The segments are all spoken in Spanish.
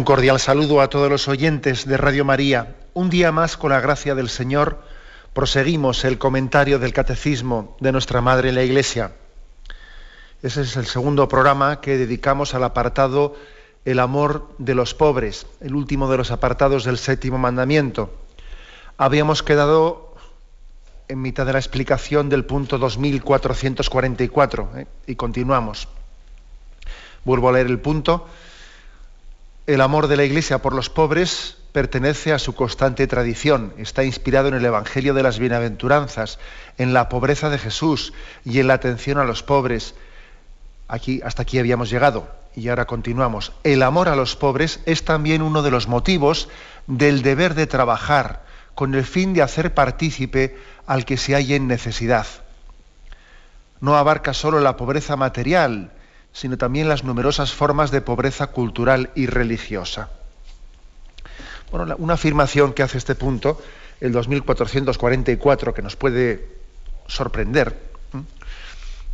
Un cordial saludo a todos los oyentes de Radio María. Un día más, con la gracia del Señor, proseguimos el comentario del Catecismo de nuestra Madre la Iglesia. Ese es el segundo programa que dedicamos al apartado El amor de los pobres, el último de los apartados del séptimo mandamiento. Habíamos quedado en mitad de la explicación del punto 2444 ¿eh? y continuamos. Vuelvo a leer el punto el amor de la Iglesia por los pobres pertenece a su constante tradición, está inspirado en el Evangelio de las Bienaventuranzas, en la pobreza de Jesús y en la atención a los pobres. Aquí, hasta aquí habíamos llegado y ahora continuamos. El amor a los pobres es también uno de los motivos del deber de trabajar con el fin de hacer partícipe al que se halla en necesidad. No abarca solo la pobreza material, sino también las numerosas formas de pobreza cultural y religiosa. Bueno, una afirmación que hace este punto, el 2444, que nos puede sorprender,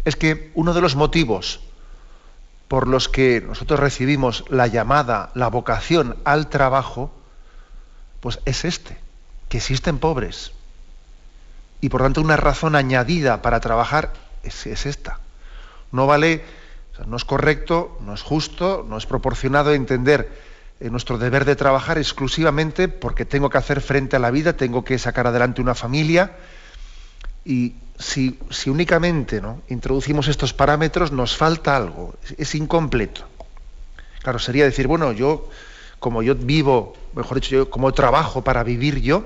es que uno de los motivos por los que nosotros recibimos la llamada, la vocación al trabajo, pues es este, que existen pobres. Y por tanto una razón añadida para trabajar es, es esta. No vale no es correcto, no es justo, no es proporcionado entender eh, nuestro deber de trabajar exclusivamente porque tengo que hacer frente a la vida, tengo que sacar adelante una familia y si, únicamente ¿no? introducimos estos parámetros nos falta algo, es, incompleto. Claro, sería decir, bueno, yo como yo vivo, mejor dicho, yo como trabajo para vivir yo,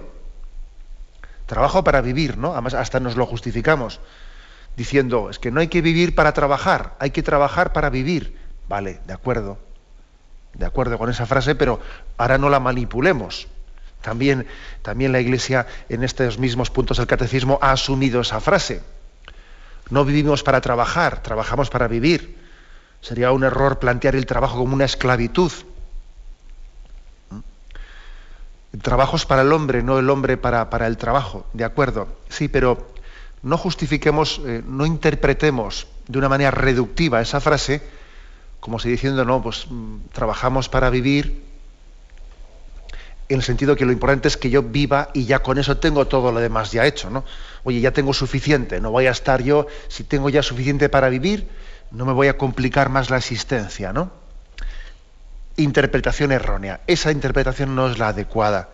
trabajo para vivir, ¿no? Además, hasta nos lo justificamos diciendo, es que no hay que vivir para trabajar, hay que trabajar para vivir. Vale, de acuerdo, de acuerdo con esa frase, pero ahora no la manipulemos. También, también la Iglesia en estos mismos puntos del catecismo ha asumido esa frase. No vivimos para trabajar, trabajamos para vivir. Sería un error plantear el trabajo como una esclavitud. El trabajo es para el hombre, no el hombre para, para el trabajo, de acuerdo. Sí, pero no justifiquemos, eh, no interpretemos de una manera reductiva esa frase, como si diciendo, no, pues mm, trabajamos para vivir, en el sentido que lo importante es que yo viva y ya con eso tengo todo lo demás ya hecho, ¿no? Oye, ya tengo suficiente, no voy a estar yo, si tengo ya suficiente para vivir, no me voy a complicar más la existencia, ¿no? Interpretación errónea. Esa interpretación no es la adecuada,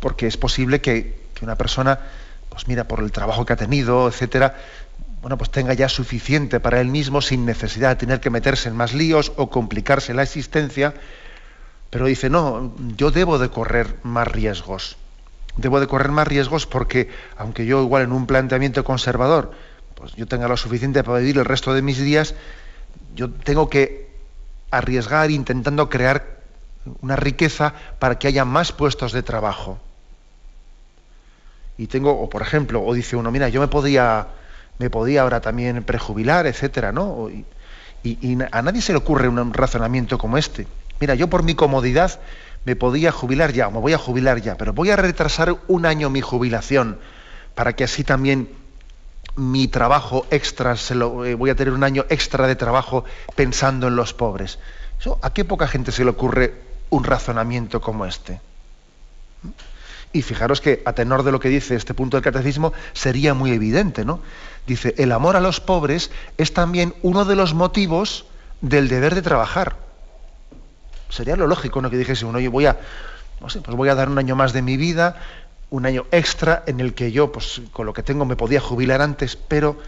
porque es posible que, que una persona pues mira, por el trabajo que ha tenido, etcétera, bueno, pues tenga ya suficiente para él mismo sin necesidad de tener que meterse en más líos o complicarse la existencia, pero dice, no, yo debo de correr más riesgos. Debo de correr más riesgos porque, aunque yo igual en un planteamiento conservador, pues yo tenga lo suficiente para vivir el resto de mis días, yo tengo que arriesgar intentando crear una riqueza para que haya más puestos de trabajo y tengo, o por ejemplo, o dice uno, mira, yo me podía, me podía ahora también prejubilar, etcétera, ¿no? Y, a nadie se le ocurre un razonamiento como este. Mira, yo por mi comodidad me podía jubilar ya, o me voy a jubilar ya, pero voy a retrasar un año mi jubilación para que así también mi trabajo extra, se lo, eh, voy a tener un año extra de trabajo pensando en los pobres. ¿A qué poca gente se le ocurre un razonamiento como este? Y fijaros que a tenor de lo que dice este punto del catecismo sería muy evidente, ¿no? Dice, el amor a los pobres es también uno de los motivos del deber de trabajar. Sería lo lógico, ¿no? Que dijese uno, yo voy a, no sé, pues voy a dar un año más de mi vida, un año extra en el que yo, pues con lo que tengo me podía jubilar antes, pero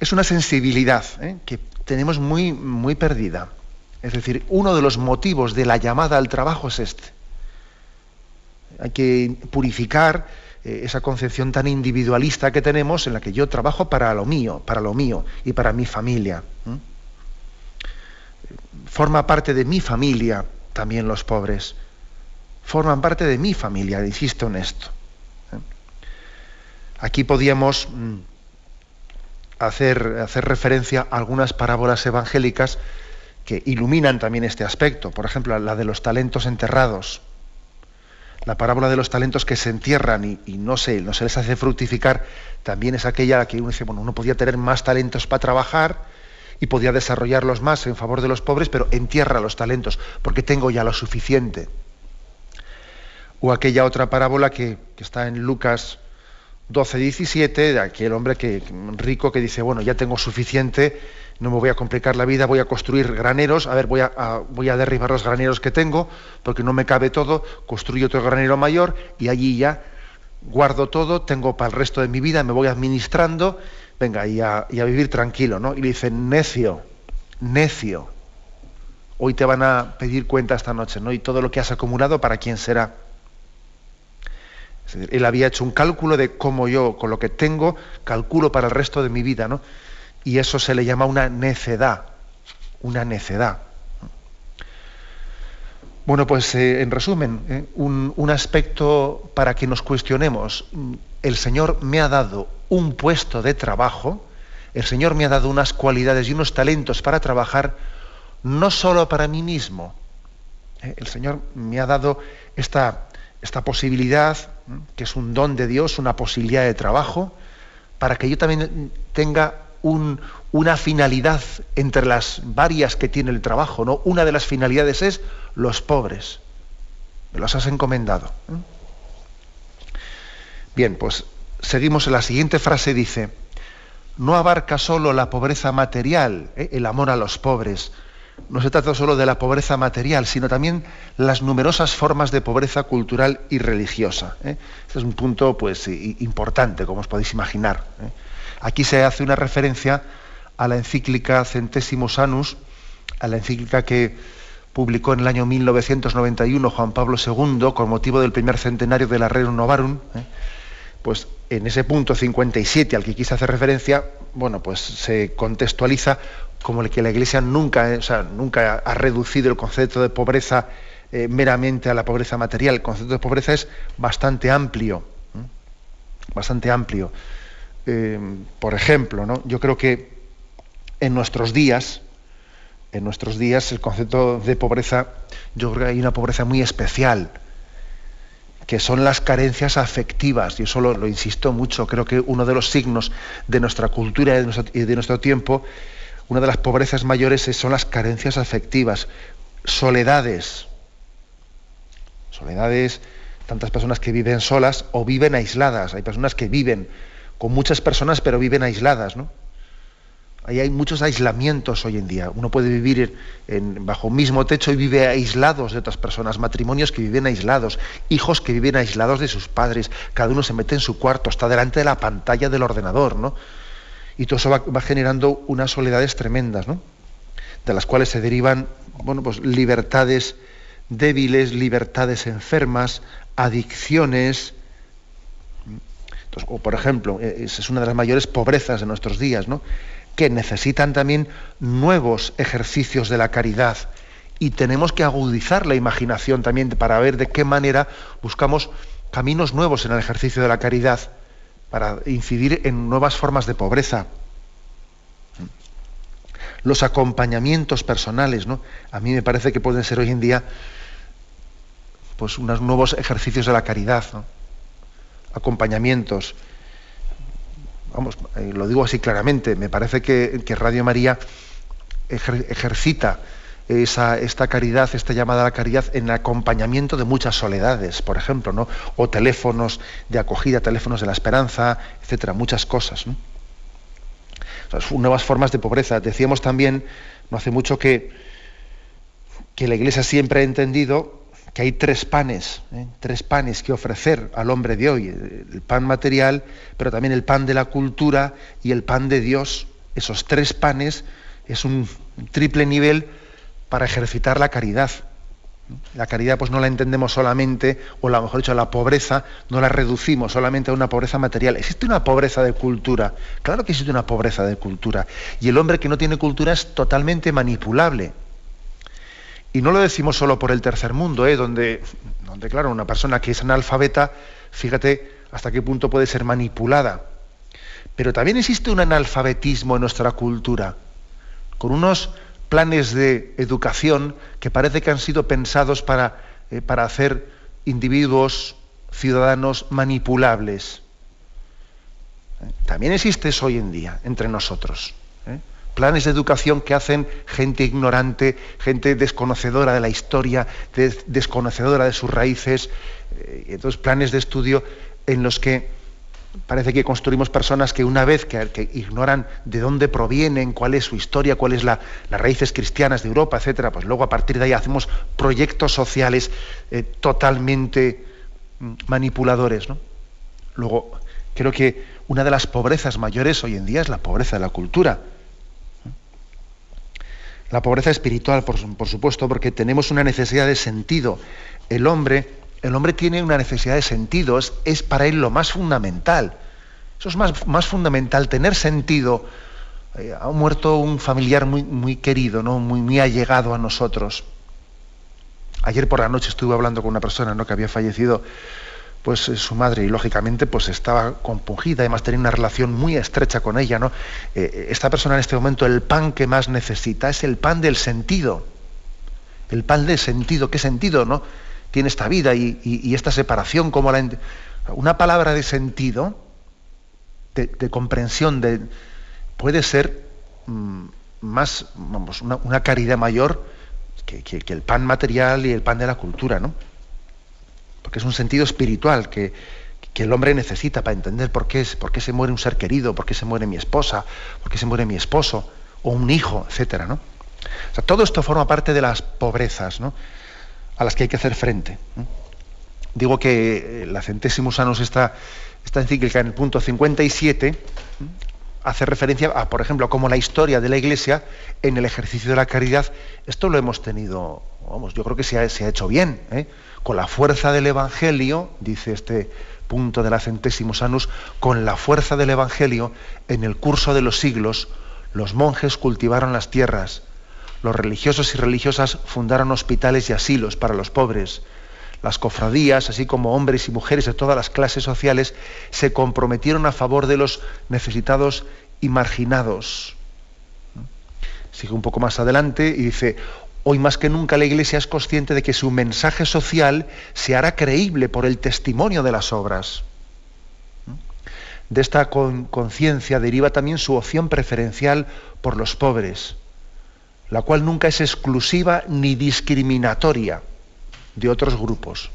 es una sensibilidad ¿eh? que tenemos muy, muy perdida. Es decir, uno de los motivos de la llamada al trabajo es este hay que purificar eh, esa concepción tan individualista que tenemos en la que yo trabajo para lo mío, para lo mío y para mi familia. forma parte de mi familia también los pobres. Forman parte de mi familia, insisto en esto. Aquí podíamos mm, hacer, hacer referencia a algunas parábolas evangélicas que iluminan también este aspecto. Por ejemplo, la de los talentos enterrados. La parábola de los talentos que se entierran y, no, se, no se les hace fructificar, también es aquella que uno dice, bueno, uno podía tener más talentos para trabajar y podía desarrollarlos más en favor de los pobres, pero entierra los talentos, porque tengo ya lo suficiente. O aquella otra parábola que está en Lucas 12, 17, de aquel hombre que, rico que dice, bueno, ya tengo suficiente, no me voy a complicar la vida, voy a construir graneros, a ver, voy a, derribar los graneros que tengo, porque no me cabe todo, construyo otro granero mayor y allí ya guardo todo, tengo para el resto de mi vida, me voy administrando, venga, y a, y a vivir tranquilo, ¿no? Y le dice, necio, necio, hoy te van a pedir cuenta esta noche, ¿no? Y todo lo que has acumulado, ¿para quién será? Él había hecho un cálculo de cómo yo, con lo que tengo, calculo para el resto de mi vida, ¿no? Y eso se le llama una necedad, una necedad. Bueno, pues eh, en resumen, eh, un, aspecto para que nos cuestionemos. El Señor me ha dado un puesto de trabajo, el Señor me ha dado unas cualidades y unos talentos para trabajar, no solo para mí mismo. Eh, el Señor me ha dado esta, esta posibilidad, que es un don de Dios, una posibilidad de trabajo, para que yo también tenga una finalidad entre las varias que tiene el trabajo. ¿no? Una de las finalidades es los pobres. Me los has encomendado. Bien, pues seguimos en la siguiente frase, dice, no abarca solo la pobreza material, ¿eh? el amor a los pobres, no se trata solo de la pobreza material, sino también las numerosas formas de pobreza cultural y religiosa. ¿eh? Este es un punto pues, importante, como os podéis imaginar. ¿eh? Aquí se hace una referencia a la encíclica Centésimos Anus, a la encíclica que publicó en el año 1991 Juan Pablo II con motivo del primer centenario de la Rerum Novarum. ¿eh? Pues en ese punto 57 al que quise hacer referencia, bueno, pues se contextualiza como que la Iglesia nunca, eh, nunca ha reducido el concepto de pobreza eh, meramente a la pobreza material. El concepto de pobreza es bastante amplio, bastante amplio. Eh, por ejemplo, ¿no? yo creo que en nuestros días, en nuestros días el concepto de pobreza, yo creo que hay una pobreza muy especial, que son las carencias afectivas. Yo eso lo, insisto mucho, creo que uno de los signos de nuestra cultura y de nuestro tiempo una de las pobrezas mayores son las carencias afectivas, soledades. Soledades, tantas personas que viven solas o viven aisladas. Hay personas que viven con muchas personas pero viven aisladas, ¿no? Ahí hay muchos aislamientos hoy en día. Uno puede vivir bajo un mismo techo y vive aislados de otras personas, matrimonios que viven aislados, hijos que viven aislados de sus padres, cada uno se mete en su cuarto, está delante de la pantalla del ordenador, ¿no? Y todo eso va, generando unas soledades tremendas, ¿no? de las cuales se derivan bueno, pues, libertades débiles, libertades enfermas, adicciones. o por ejemplo, e, esa es una de las mayores pobrezas de nuestros días, ¿no? que necesitan también nuevos ejercicios de la caridad. Y tenemos que agudizar la imaginación también para ver de qué manera buscamos caminos nuevos en el ejercicio de la caridad para incidir en nuevas formas de pobreza. Los acompañamientos personales, ¿no? A mí me parece que pueden ser hoy en día pues unos nuevos ejercicios de la caridad, acompañamientos. Vamos, eh, lo digo así claramente, me parece que, que Radio María ejercita esa, esta caridad, esta llamada a la caridad en acompañamiento de muchas soledades, por ejemplo, ¿no? o teléfonos de acogida, teléfonos de la esperanza, etcétera, muchas cosas. nuevas formas de pobreza. Decíamos también, no hace mucho, que, que la Iglesia siempre ha entendido que hay tres panes, ¿eh? tres panes que ofrecer al hombre de hoy, el pan material, pero también el pan de la cultura y el pan de Dios. Esos tres panes es un triple nivel para ejercitar la caridad. La caridad pues no la entendemos solamente, o la mejor dicho, la pobreza no la reducimos solamente a una pobreza material. Existe una pobreza de cultura, claro que existe una pobreza de cultura. Y el hombre que no tiene cultura es totalmente manipulable. Y no lo decimos solo por el tercer mundo, ¿eh? donde, donde, claro, una persona que es analfabeta, fíjate hasta qué punto puede ser manipulada. Pero también existe un analfabetismo en nuestra cultura, con unos planes de educación que parece que han sido pensados para, eh, para hacer individuos, ciudadanos manipulables. También existe eso hoy en día entre nosotros. ¿eh? Planes de educación que hacen gente ignorante, gente desconocedora de la historia, desconocedora de sus raíces. Eh, entonces, planes de estudio en los que parece que construimos personas que una vez que, ignoran de dónde provienen, cuál es su historia, cuáles son las raíces cristianas de Europa, etcétera, pues luego a partir de ahí hacemos proyectos sociales eh, totalmente mm, manipuladores. ¿no? Luego, creo que una de las pobrezas mayores hoy en día es la pobreza de la cultura. La pobreza espiritual, por supuesto, porque tenemos una necesidad de sentido. El hombre el hombre tiene una necesidad de sentido, es, para él lo más fundamental. Eso es más, más fundamental, tener sentido. Eh, ha muerto un familiar muy, muy querido, ¿no? muy, muy allegado a nosotros. Ayer por la noche estuve hablando con una persona ¿no? que había fallecido pues eh, su madre y lógicamente pues estaba compungida, además tenía una relación muy estrecha con ella, ¿no? Eh, esta persona en este momento el pan que más necesita es el pan del sentido. El pan del sentido, ¿qué sentido, no? Tiene esta vida y, esta separación, como la, una palabra de sentido, de, comprensión, de, puede ser mm, más, vamos, una, caridad mayor que, el pan material y el pan de la cultura, ¿no? Porque es un sentido espiritual que, el hombre necesita para entender por qué, qué se muere un ser querido, por qué se muere mi esposa, por qué se muere mi esposo, o un hijo, etcétera, ¿no? O sea, todo esto forma parte de las pobrezas, ¿no? A las que hay que hacer frente. Digo que eh, la centésimos años esta, esta encíclica en el punto 57 hace referencia a, por ejemplo, como la historia de la Iglesia en el ejercicio de la caridad, esto lo hemos tenido, vamos, yo creo que se ha, hecho bien, ¿eh? con la fuerza del Evangelio, dice este punto de la centésimos años, con la fuerza del Evangelio, en el curso de los siglos, los monjes cultivaron las tierras, los religiosos y religiosas fundaron hospitales y asilos para los pobres. Las cofradías, así como hombres y mujeres de todas las clases sociales, se comprometieron a favor de los necesitados y marginados. Sigue un poco más adelante y dice, hoy más que nunca la Iglesia es consciente de que su mensaje social se hará creíble por el testimonio de las obras. De esta conciencia deriva también su opción preferencial por los pobres la cual nunca es exclusiva ni discriminatoria de otros grupos.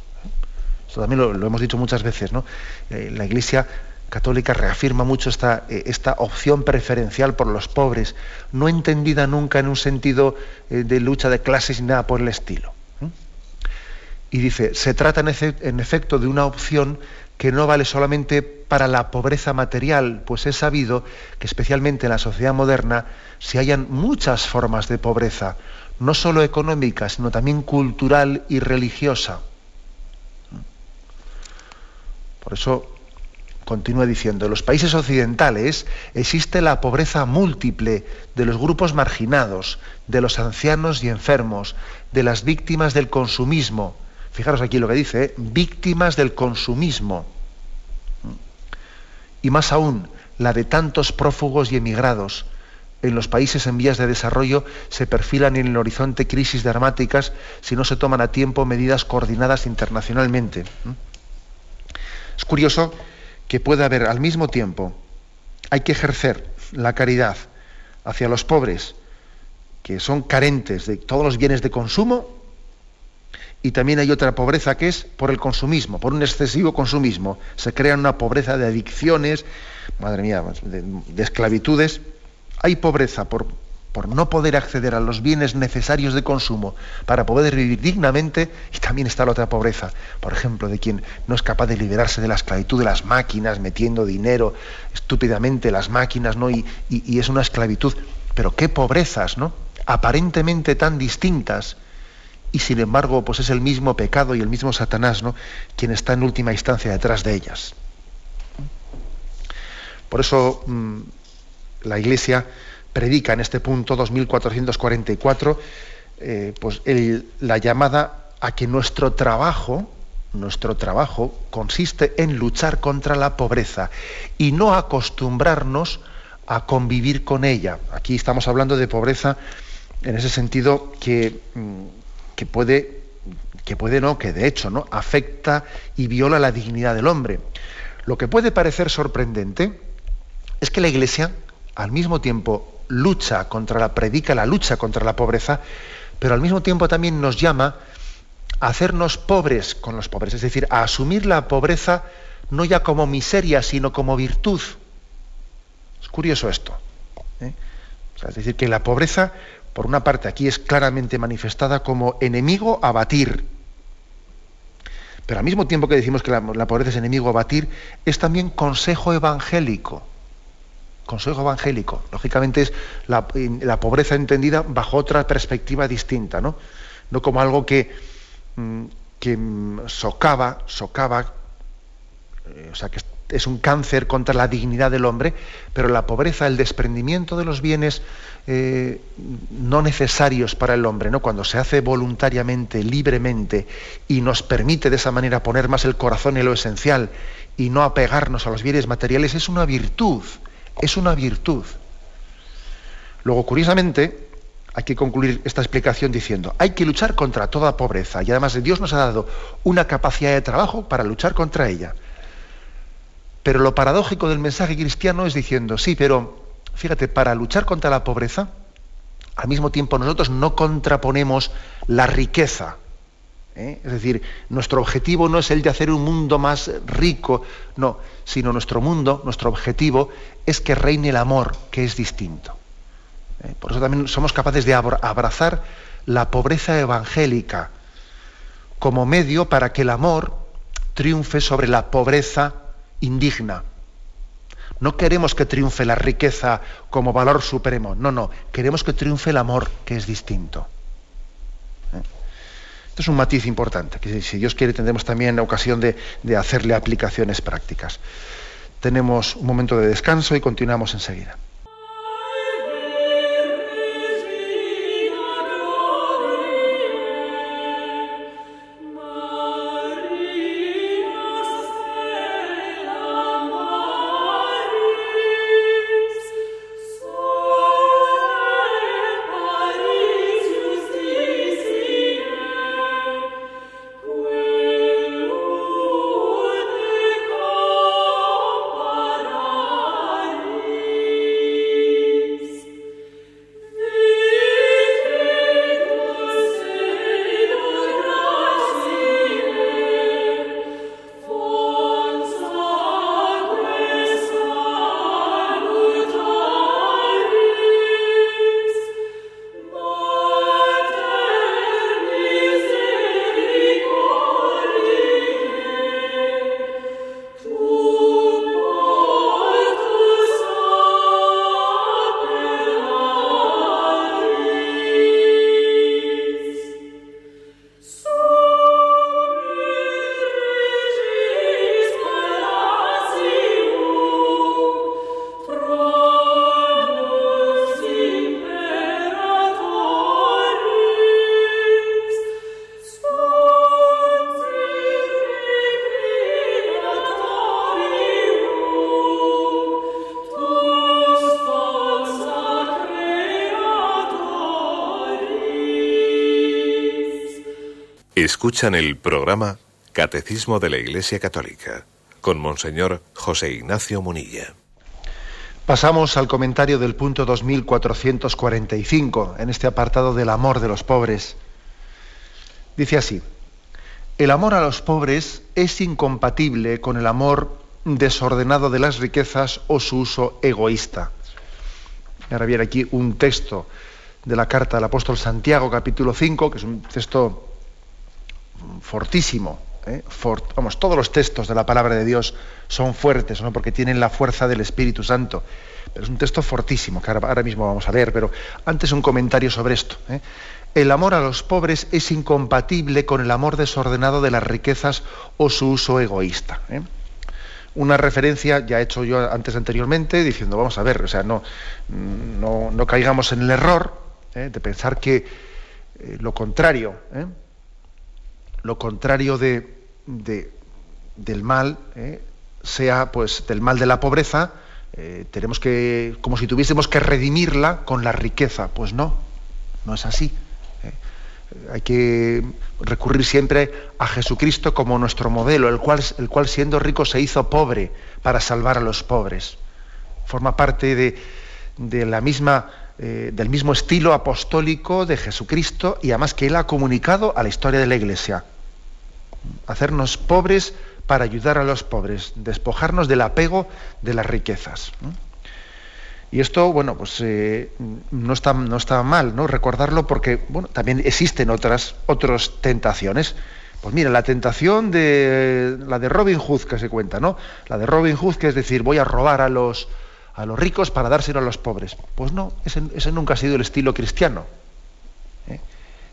Esto también lo, hemos dicho muchas veces, ¿no? Eh, la Iglesia católica reafirma mucho esta, eh, esta, opción preferencial por los pobres, no entendida nunca en un sentido eh, de lucha de clases ni nada por el estilo. Y dice, se trata en efecto de una opción que no vale solamente para la pobreza material, pues es sabido que especialmente en la sociedad moderna se hallan muchas formas de pobreza, no solo económica, sino también cultural y religiosa. Por eso continúa diciendo, en los países occidentales existe la pobreza múltiple de los grupos marginados, de los ancianos y enfermos, de las víctimas del consumismo, Fijaros aquí lo que dice, ¿eh? víctimas del consumismo. Y más aún, la de tantos prófugos y emigrados. En los países en vías de desarrollo se perfilan en el horizonte crisis dramáticas si no se toman a tiempo medidas coordinadas internacionalmente. Es curioso que pueda haber al mismo tiempo, hay que ejercer la caridad hacia los pobres, que son carentes de todos los bienes de consumo, y también hay otra pobreza que es por el consumismo, por un excesivo consumismo. Se crea una pobreza de adicciones, madre mía, de, esclavitudes. Hay pobreza por, por no poder acceder a los bienes necesarios de consumo para poder vivir dignamente y también está la otra pobreza, por ejemplo, de quien no es capaz de liberarse de la esclavitud de las máquinas, metiendo dinero estúpidamente las máquinas, ¿no? Y, y es una esclavitud. Pero qué pobrezas, ¿no? Aparentemente tan distintas, y sin embargo pues es el mismo pecado y el mismo Satanás ¿no? quien está en última instancia detrás de ellas. Por eso mm, la Iglesia predica en este punto 2444 eh, pues la llamada a que nuestro trabajo, nuestro trabajo consiste en luchar contra la pobreza y no acostumbrarnos a convivir con ella. Aquí estamos hablando de pobreza en ese sentido que, mm, que puede, que puede no, que de hecho no afecta y viola la dignidad del hombre. Lo que puede parecer sorprendente es que la Iglesia al mismo tiempo lucha contra la predica la lucha contra la pobreza, pero al mismo tiempo también nos llama hacernos pobres con los pobres, es decir, a asumir la pobreza no ya como miseria, sino como virtud. Es curioso esto. ¿eh? es decir, que la pobreza, por una parte, aquí es claramente manifestada como enemigo a batir. Pero al mismo tiempo que decimos que la, pobreza es enemigo a batir, es también consejo evangélico. Consejo evangélico. Lógicamente es la, pobreza entendida bajo otra perspectiva distinta, ¿no? No como algo que, Mm, mm, socava, socava, eh, o sea, que es un cáncer contra la dignidad del hombre, pero la pobreza, el desprendimiento de los bienes eh, no necesarios para el hombre, ¿no? cuando se hace voluntariamente, libremente, y nos permite de esa manera poner más el corazón en lo esencial y no apegarnos a los bienes materiales, es una virtud, es una virtud. Luego, curiosamente, hay que concluir esta explicación diciendo, hay que luchar contra toda pobreza y además Dios nos ha dado una capacidad de trabajo para luchar contra ella. Pero lo paradójico del mensaje cristiano es diciendo, sí, pero fíjate, para luchar contra la pobreza, al mismo tiempo nosotros no contraponemos la riqueza. ¿eh? Es decir, nuestro objetivo no es el de hacer un mundo más rico, no, sino nuestro mundo, nuestro objetivo es que reine el amor, que es distinto. ¿eh? Por eso también somos capaces de abrazar la pobreza evangélica como medio para que el amor triunfe sobre la pobreza indigna. No queremos que triunfe la riqueza como valor supremo, no, no, queremos que triunfe el amor, que es distinto. ¿Eh? Esto es un matiz importante, que si Dios quiere tendremos también la ocasión de, de hacerle aplicaciones prácticas. Tenemos un momento de descanso y continuamos enseguida. Escuchan el programa Catecismo de la Iglesia Católica con Monseñor José Ignacio Munilla. Pasamos al comentario del punto 2445 en este apartado del amor de los pobres. Dice así, el amor a los pobres es incompatible con el amor desordenado de las riquezas o su uso egoísta. Ahora viene aquí un texto de la carta del apóstol Santiago, capítulo 5, que es un texto fortísimo. ¿eh? vamos, todos los textos de la palabra de Dios son fuertes, ¿no? porque tienen la fuerza del Espíritu Santo. Pero es un texto fortísimo, que ahora, mismo vamos a leer, pero antes un comentario sobre esto. ¿eh? El amor a los pobres es incompatible con el amor desordenado de las riquezas o su uso egoísta. ¿eh? Una referencia ya he hecho yo antes anteriormente, diciendo, vamos a ver, o sea, no, no, no caigamos en el error de pensar que lo contrario. Lo contrario de, del mal, ¿eh? sea pues del mal de la pobreza, tenemos que, como si tuviésemos que redimirla con la riqueza. Pues no, no es así. Hay que recurrir siempre a Jesucristo como nuestro modelo, el cual, el cual siendo rico se hizo pobre para salvar a los pobres. Forma parte de, de la misma eh, del mismo estilo apostólico de Jesucristo y además que Él ha comunicado a la historia de la Iglesia. Hacernos pobres para ayudar a los pobres, despojarnos del apego de las riquezas. Y esto, bueno, pues eh, no, está, no está mal ¿no? recordarlo porque bueno, también existen otras, otras tentaciones. Pues mira, la tentación de la de Robin Hood que se cuenta, ¿no? La de Robin Hood, que es decir, voy a robar a los, a los ricos para dárselo a los pobres. Pues no, ese, nunca ha sido el estilo cristiano. ¿eh?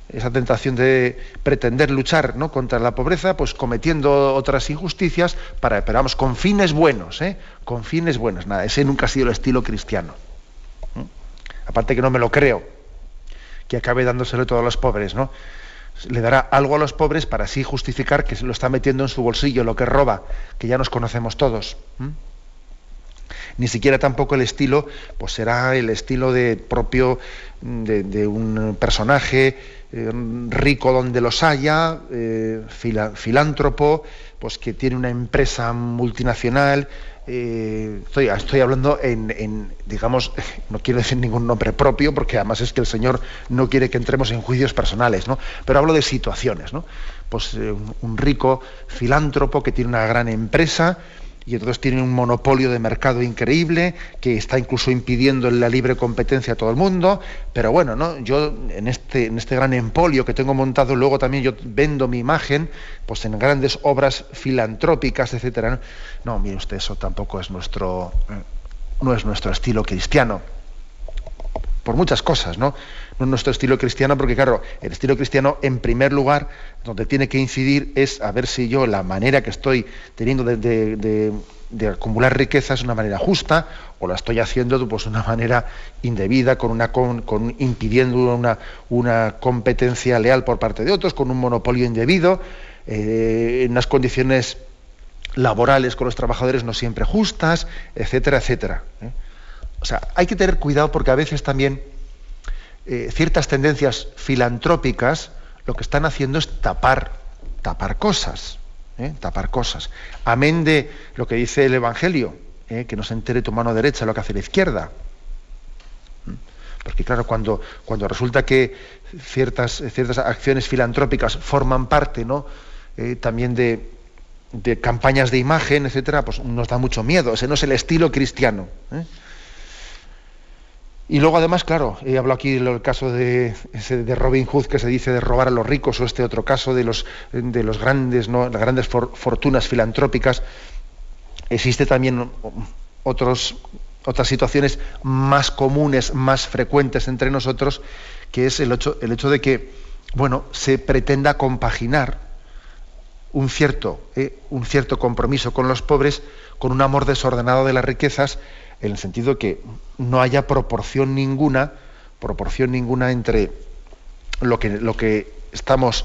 Esa tentación de pretender luchar ¿no? contra la pobreza, pues cometiendo otras injusticias, para, pero vamos, con fines buenos, ¿eh? con fines buenos. Nada, ese nunca ha sido el estilo cristiano. ¿eh? Aparte que no me lo creo, que acabe dándoselo todo a los pobres, ¿no? le dará algo a los pobres para así justificar que se lo está metiendo en su bolsillo, lo que roba, que ya nos conocemos todos ni siquiera tampoco el estilo, pues será el estilo de propio de, un personaje eh, rico donde los haya, eh, filántropo, pues que tiene una empresa multinacional. Eh, estoy, estoy, hablando en, digamos, no quiero decir ningún nombre propio, porque además es que el Señor no quiere que entremos en juicios personales, ¿no? Pero hablo de situaciones, ¿no? Pues un rico filántropo que tiene una gran empresa, y entonces tienen un monopolio de mercado increíble que está incluso impidiendo la libre competencia a todo el mundo. Pero bueno, ¿no? yo en este, en este gran empolio que tengo montado, luego también yo vendo mi imagen pues en grandes obras filantrópicas, etcétera. No, mire usted, eso tampoco es nuestro, eh, no es nuestro estilo cristiano. Por muchas cosas, ¿no? No es nuestro estilo cristiano, porque claro, el estilo cristiano, en primer lugar, donde tiene que incidir es a ver si yo la manera que estoy teniendo de, acumular riqueza es una manera justa o la estoy haciendo pues, de una manera indebida, con una con, impidiendo una, una, competencia leal por parte de otros, con un monopolio indebido, eh, en unas condiciones laborales con los trabajadores no siempre justas, etcétera, etcétera. ¿eh? O sea, hay que tener cuidado porque a veces también eh, ciertas tendencias filantrópicas lo que están haciendo es tapar, tapar cosas, ¿eh? tapar cosas. Amén de lo que dice el Evangelio, ¿eh? que no se entere tu mano derecha lo que hace la izquierda. ¿Mm? Porque claro, cuando, cuando resulta que ciertas, ciertas acciones filantrópicas forman parte ¿no? También de, de, campañas de imagen, etcétera, pues nos da mucho miedo. Ese no es el estilo cristiano. Y luego además, claro, he hablado aquí del caso de, Robin Hood que se dice de robar a los ricos o este otro caso de los, de los grandes, las grandes fortunas filantrópicas. Existe también otros, otras situaciones más comunes, más frecuentes entre nosotros, que es el hecho, el hecho de que bueno, se pretenda compaginar un cierto, eh, un cierto compromiso con los pobres con un amor desordenado de las riquezas en el sentido que no haya proporción ninguna, proporción ninguna entre lo que, lo que estamos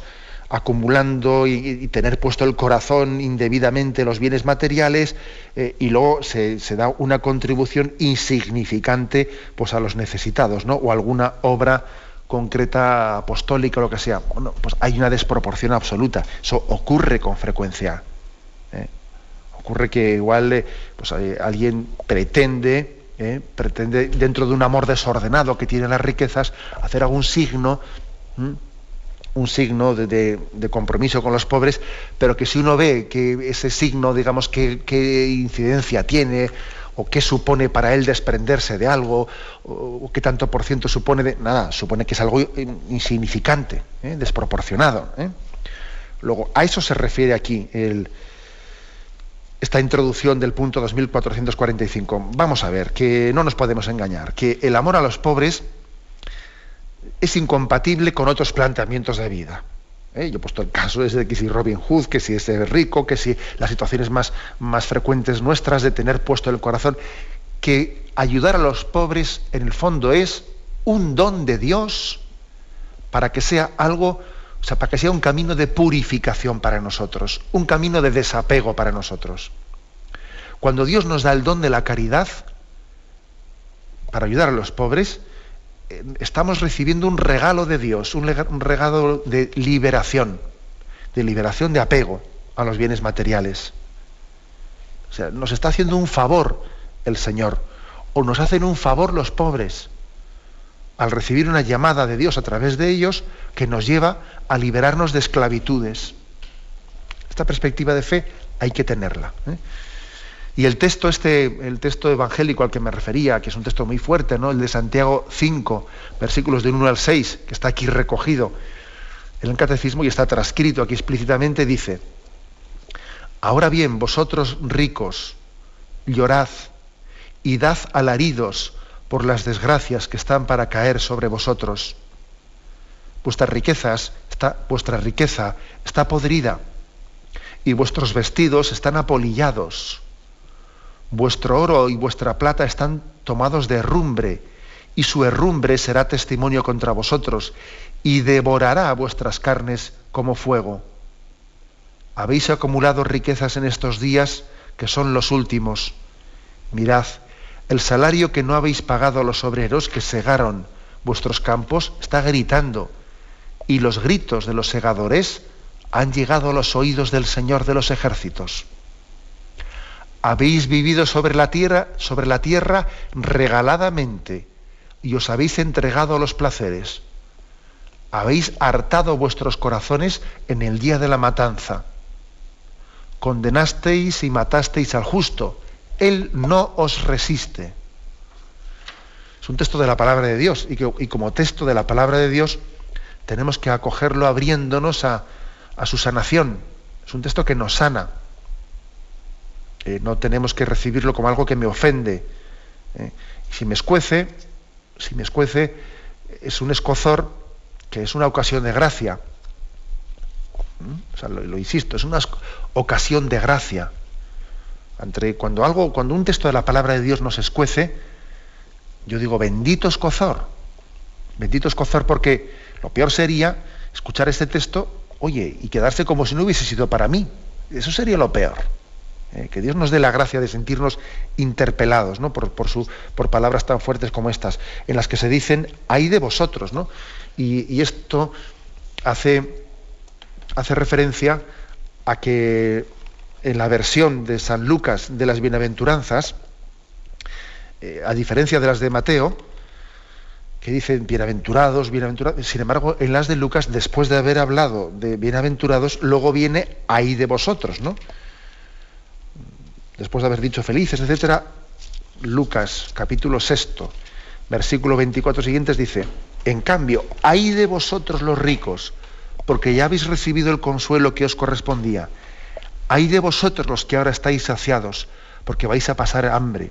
acumulando y, tener puesto el corazón indebidamente los bienes materiales eh, y luego se, da una contribución insignificante pues, a los necesitados, ¿no? O alguna obra concreta apostólica o lo que sea. Bueno, pues hay una desproporción absoluta. Eso ocurre con frecuencia. Ocurre que igual eh, pues, eh, alguien pretende, eh, pretende, dentro de un amor desordenado que tiene las riquezas, hacer algún signo, un signo de, compromiso con los pobres, pero que si uno ve que ese signo, digamos, qué incidencia tiene, o qué supone para él desprenderse de algo, o, qué tanto por ciento supone de. Nada, supone que es algo insignificante, desproporcionado. Luego, a eso se refiere aquí el, esta introducción del punto 2445. Vamos a ver, que no nos podemos engañar, que el amor a los pobres es incompatible con otros planteamientos de vida. ¿eh? Yo he puesto el caso desde que si Robin Hood, que si es rico, que si las situaciones más, más frecuentes nuestras de tener puesto el corazón, que ayudar a los pobres en el fondo es un don de Dios para que sea algo, o sea, para que sea un camino de purificación para nosotros, un camino de desapego para nosotros. Cuando Dios nos da el don de la caridad para ayudar a los pobres, eh, estamos recibiendo un regalo de Dios, un regalo de liberación, de liberación de apego a los bienes materiales. O sea, nos está haciendo un favor el Señor, o nos hacen un favor los pobres, al recibir una llamada de Dios a través de ellos que nos lleva a liberarnos de esclavitudes. Esta perspectiva de fe hay que tenerla. ¿eh? Y el texto este, el texto evangélico al que me refería, que es un texto muy fuerte, ¿no? El de Santiago 5, versículos del 1 al 6, que está aquí recogido en el catecismo y está transcrito aquí explícitamente, dice: Ahora bien, vosotros ricos, llorad y dad alaridos por las desgracias que están para caer sobre vosotros. Vuestras riquezas, vuestra riqueza está podrida y vuestros vestidos están apolillados. Vuestro oro y vuestra plata están tomados de herrumbre y su herrumbre será testimonio contra vosotros y devorará vuestras carnes como fuego. Habéis acumulado riquezas en estos días que son los últimos. Mirad, el salario que no habéis pagado a los obreros que segaron vuestros campos está gritando, y los gritos de los segadores han llegado a los oídos del Señor de los ejércitos. Habéis vivido sobre la tierra, sobre la tierra regaladamente, y os habéis entregado a los placeres. Habéis hartado vuestros corazones en el día de la matanza. Condenasteis y matasteis al justo él no os resiste. Es un texto de la palabra de Dios y, que, como texto de la palabra de Dios tenemos que acogerlo abriéndonos a, su sanación. Es un texto que nos sana. Eh, no tenemos que recibirlo como algo que me ofende. Eh. Si me escuece, si me escuece, es un escozor que es una ocasión de gracia. ¿Mm? O sea, lo insisto, es una ocasión de gracia cuando algo, cuando un texto de la palabra de Dios nos escuece, yo digo, bendito escozor, bendito escozor, porque lo peor sería escuchar este texto, oye, y quedarse como si no hubiese sido para mí. Eso sería lo peor. ¿eh? que Dios nos dé la gracia de sentirnos interpelados ¿no? por, su, por, palabras tan fuertes como estas, en las que se dicen, hay de vosotros. ¿no? Y, y, esto hace, hace referencia a que en la versión de San Lucas de las bienaventuranzas, eh, a diferencia de las de Mateo, que dicen bienaventurados, bienaventurados, sin embargo, en las de Lucas, después de haber hablado de bienaventurados, luego viene ahí de vosotros, ¿no? Después de haber dicho felices, etcétera, Lucas capítulo sexto, versículo 24 siguientes dice, en cambio, hay de vosotros los ricos, porque ya habéis recibido el consuelo que os correspondía hay de vosotros los que ahora estáis saciados, porque vais a pasar hambre.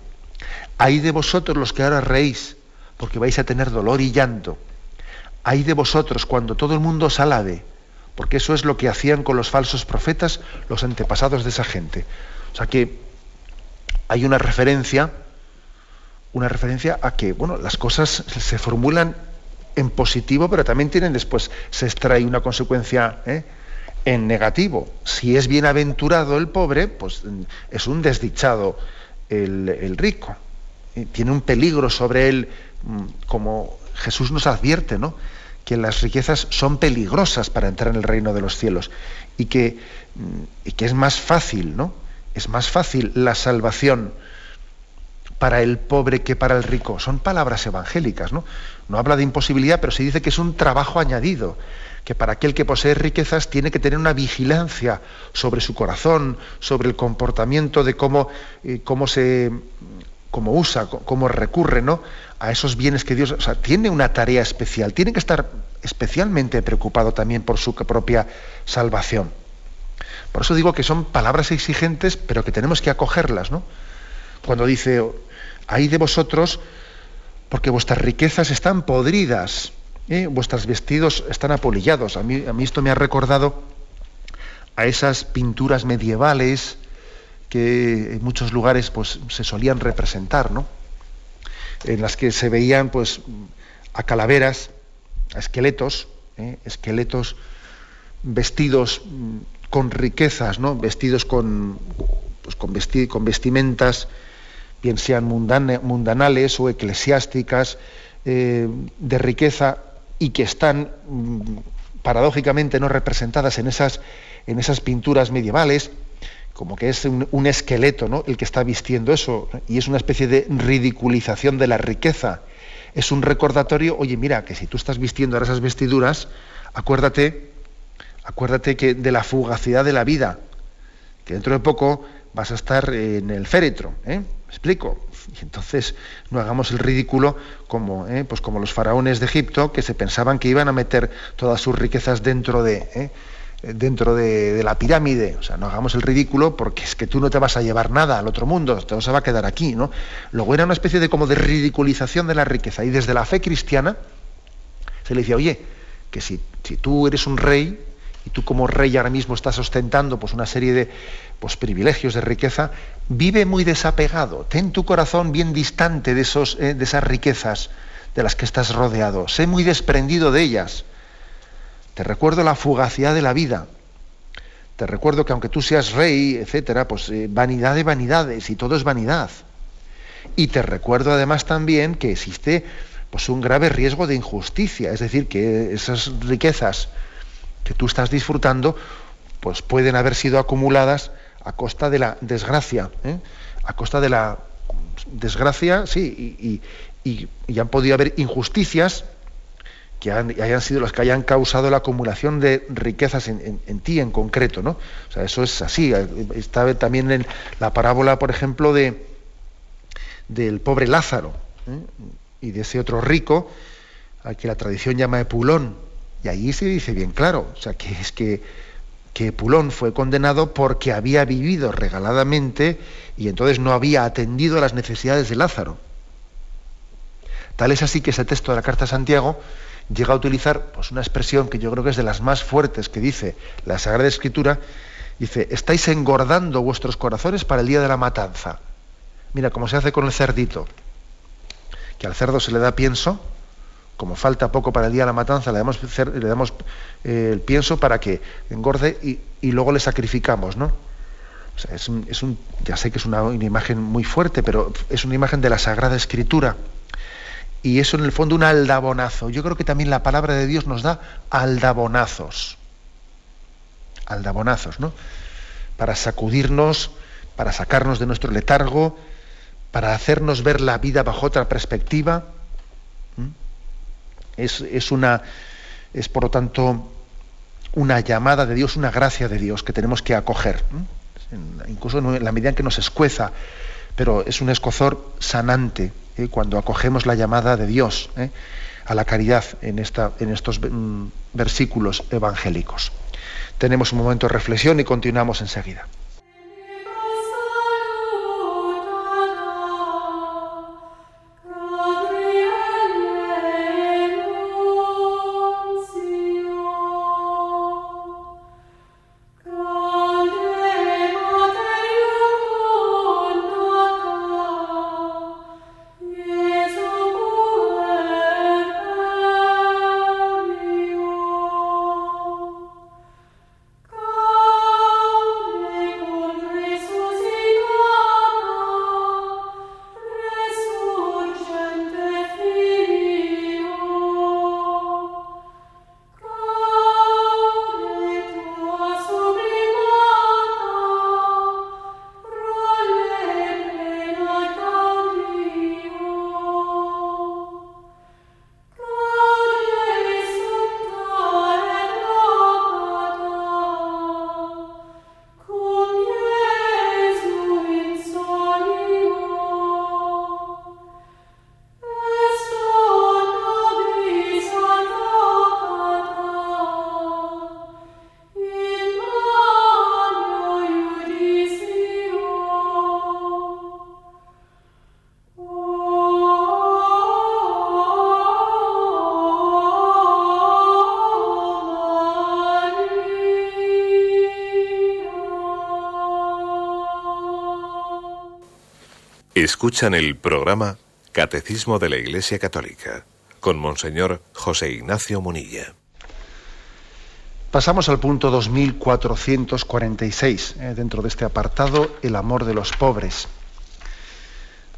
Hay de vosotros los que ahora reís, porque vais a tener dolor y llanto. Hay de vosotros cuando todo el mundo os alabe, porque eso es lo que hacían con los falsos profetas los antepasados de esa gente. O sea que hay una referencia, una referencia a que, bueno, las cosas se formulan en positivo, pero también tienen después, se extrae una consecuencia ¿eh? En negativo. Si es bienaventurado el pobre, pues es un desdichado el, rico. Tiene un peligro sobre él, mm, como Jesús nos advierte, ¿no? que las riquezas son peligrosas para entrar en el reino de los cielos y que, mm, y que es más fácil, ¿no? Es más fácil la salvación para el pobre que para el rico. Son palabras evangélicas, ¿no? No habla de imposibilidad, pero se dice que es un trabajo añadido que para aquel que posee riquezas tiene que tener una vigilancia sobre su corazón, sobre el comportamiento de cómo, eh, cómo se cómo usa, cómo recurre ¿no? a esos bienes que Dios. O sea, tiene una tarea especial, tiene que estar especialmente preocupado también por su propia salvación. Por eso digo que son palabras exigentes, pero que tenemos que acogerlas, ¿no? Cuando dice, hay de vosotros, porque vuestras riquezas están podridas ¿eh? vuestros vestidos están apolillados. A mí, a mí esto me ha recordado a esas pinturas medievales que en muchos lugares pues, se solían representar, ¿no? en las que se veían pues, a calaveras, a esqueletos, ¿eh? esqueletos vestidos mm, con riquezas, ¿no? vestidos con, pues con, con vestimentas, bien sean mundanales o eclesiásticas, eh, de riqueza y que están mm, paradójicamente no representadas en esas, en esas pinturas medievales, como que es un, esqueleto ¿no? el que está vistiendo eso, y es una especie de ridiculización de la riqueza. Es un recordatorio, oye, mira, que si tú estás vistiendo ahora esas vestiduras, acuérdate, acuérdate que de la fugacidad de la vida, que dentro de poco vas a estar en el féretro, ¿eh? ¿Me explico? Y entonces no hagamos el ridículo como, ¿eh? pues como los faraones de Egipto, que se pensaban que iban a meter todas sus riquezas dentro de, ¿eh? dentro de, la pirámide. O sea, no hagamos el ridículo porque es que tú no te vas a llevar nada al otro mundo, todo se va a quedar aquí, ¿no? Luego era una especie de como de ridiculización de la riqueza. Y desde la fe cristiana se le decía, oye, que si, si tú eres un rey, y tú como rey ahora mismo estás ostentando pues, una serie de pues, privilegios de riqueza, vive muy desapegado, ten tu corazón bien distante de, esos, eh, de esas riquezas de las que estás rodeado, sé muy desprendido de ellas. Te recuerdo la fugacidad de la vida. Te recuerdo que aunque tú seas rey, etcétera, pues eh, vanidad de vanidades y todo es vanidad. Y te recuerdo además también que existe pues un grave riesgo de injusticia, es decir, que esas riquezas que tú estás disfrutando, pues pueden haber sido acumuladas a costa de la desgracia, ¿eh? a costa de la desgracia, sí, y, y han podido haber injusticias que hayan sido las que hayan causado la acumulación de riquezas en, ti en concreto, ¿no? O sea, eso es así. Está también en la parábola, por ejemplo, de del pobre Lázaro ¿eh? y de ese otro rico al que la tradición llama Epulón. Y ahí se dice bien claro, o sea, que es que, que Epulón fue condenado porque había vivido regaladamente y entonces no había atendido a las necesidades de Lázaro. Tal es así que ese texto de la Carta de Santiago llega a utilizar pues, una expresión que yo creo que es de las más fuertes que dice la Sagrada Escritura, dice, estáis engordando vuestros corazones para el día de la matanza. Mira, como se hace con el cerdito, que al cerdo se le da pienso, como falta poco para el día de la matanza, le damos, eh, el pienso para que engorde y, luego le sacrificamos, ¿no? es un, ya sé que es una, una imagen muy fuerte, pero es una imagen de la Sagrada Escritura y eso en el fondo un aldabonazo. Yo creo que también la palabra de Dios nos da aldabonazos. Aldabonazos, ¿no? Para sacudirnos, para sacarnos de nuestro letargo, para hacernos ver la vida bajo otra perspectiva. Es, una, es por lo tanto una llamada de Dios, una gracia de Dios que tenemos que acoger. Incluso en la medida en que nos escueza, pero es un escozor sanante ¿eh? cuando acogemos la llamada de Dios ¿eh? a la caridad en, esta, en estos mm, versículos evangélicos. Tenemos un momento de reflexión y continuamos enseguida. Escuchan el programa Catecismo de la Iglesia Católica con Monseñor José Ignacio Munilla. Pasamos al punto 2446, eh, dentro de este apartado, el amor de los pobres.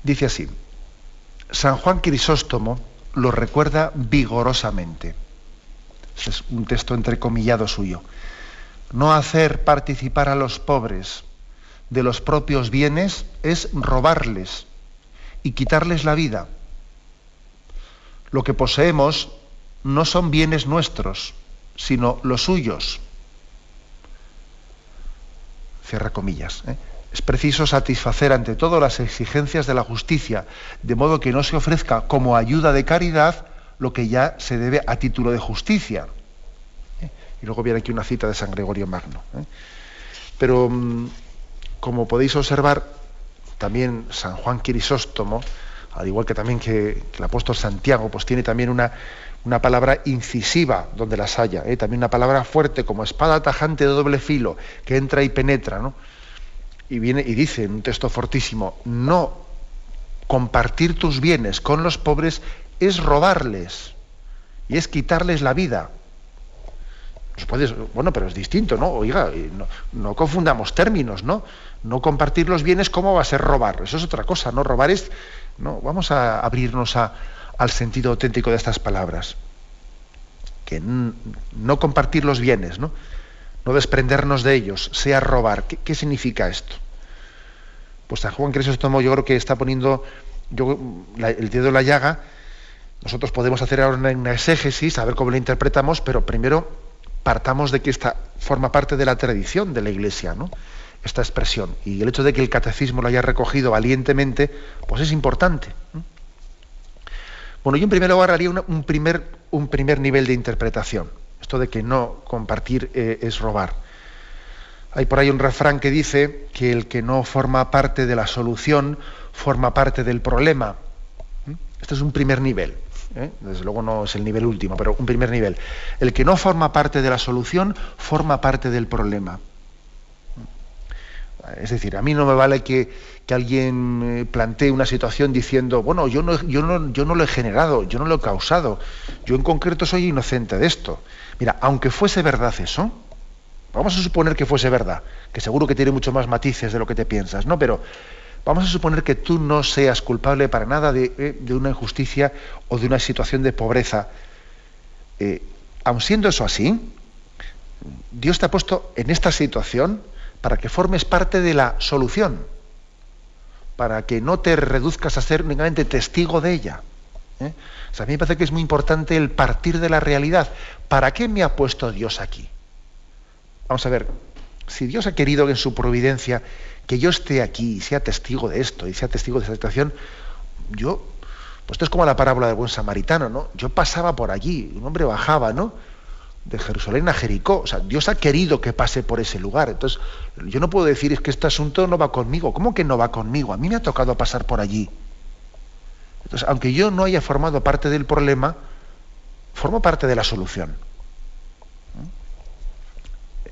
Dice así, San Juan Crisóstomo lo recuerda vigorosamente. es un texto entrecomillado suyo. No hacer participar a los pobres de los propios bienes es robarles y quitarles la vida. Lo que poseemos no son bienes nuestros, sino los suyos. Cierra comillas. ¿eh? Es preciso satisfacer ante todo las exigencias de la justicia, de modo que no se ofrezca como ayuda de caridad lo que ya se debe a título de justicia. ¿eh? Y luego viene aquí una cita de San Gregorio Magno. ¿eh? Pero, mm, como podéis observar, también San Juan Crisóstomo, al igual que también que, el apóstol Santiago, pues tiene también una, una palabra incisiva donde las haya, ¿eh? también una palabra fuerte como espada tajante de doble filo que entra y penetra, ¿no? Y viene y dice en un texto fortísimo, no compartir tus bienes con los pobres es robarles y es quitarles la vida. Pues bueno, pero es distinto, ¿no? Oiga, no, no, confundamos términos, ¿no? No compartir los bienes, ¿cómo va a ser robar? Eso es otra cosa, ¿no? Robar es, no, vamos a abrirnos al sentido auténtico de estas palabras. Que no compartir los bienes, ¿no? no desprendernos de ellos, sea robar. ¿Qué, significa esto? Pues a Juan Crisóstomo yo creo que está poniendo yo, el dedo en la llaga. Nosotros podemos hacer ahora una, exégesis, a ver cómo la interpretamos, pero primero partamos de que esta forma parte de la tradición de la Iglesia, ¿no? Esta expresión. Y el hecho de que el catecismo lo haya recogido valientemente, pues es importante. Bueno, yo en primer lugar haría un, primer, un primer nivel de interpretación. Esto de que no compartir eh, es robar. Hay por ahí un refrán que dice que el que no forma parte de la solución forma parte del problema. Este es un primer nivel. ¿eh? Desde luego no es el nivel último, pero un primer nivel. El que no forma parte de la solución forma parte del problema. Es decir, a mí no me vale que, alguien eh, plantee una situación diciendo, bueno, yo no, yo, no, lo he generado, yo no lo he causado, yo en concreto soy inocente de esto. Mira, aunque fuese verdad eso, vamos a suponer que fuese verdad, que seguro que tiene muchos más matices de lo que te piensas, ¿no? Pero vamos a suponer que tú no seas culpable para nada de, eh, una injusticia o de una situación de pobreza. Eh, aun siendo eso así, Dios te ha puesto en esta situación para que formes parte de la solución, para que no te reduzcas a ser únicamente testigo de ella. ¿eh? a mí me parece que es muy importante el partir de la realidad. ¿Para qué me ha puesto Dios aquí? Vamos a ver, si Dios ha querido en su providencia que yo esté aquí y sea testigo de esto y sea testigo de esta situación, yo, pues esto es como la parábola del buen samaritano, ¿no? Yo pasaba por allí, un hombre bajaba, ¿no? De Jerusalén a Jericó. O sea, Dios ha querido que pase por ese lugar. Entonces, yo no puedo decir es que este asunto no va conmigo. ¿Cómo que no va conmigo? A mí me ha tocado pasar por allí. Entonces, aunque yo no haya formado parte del problema, formo parte de la solución.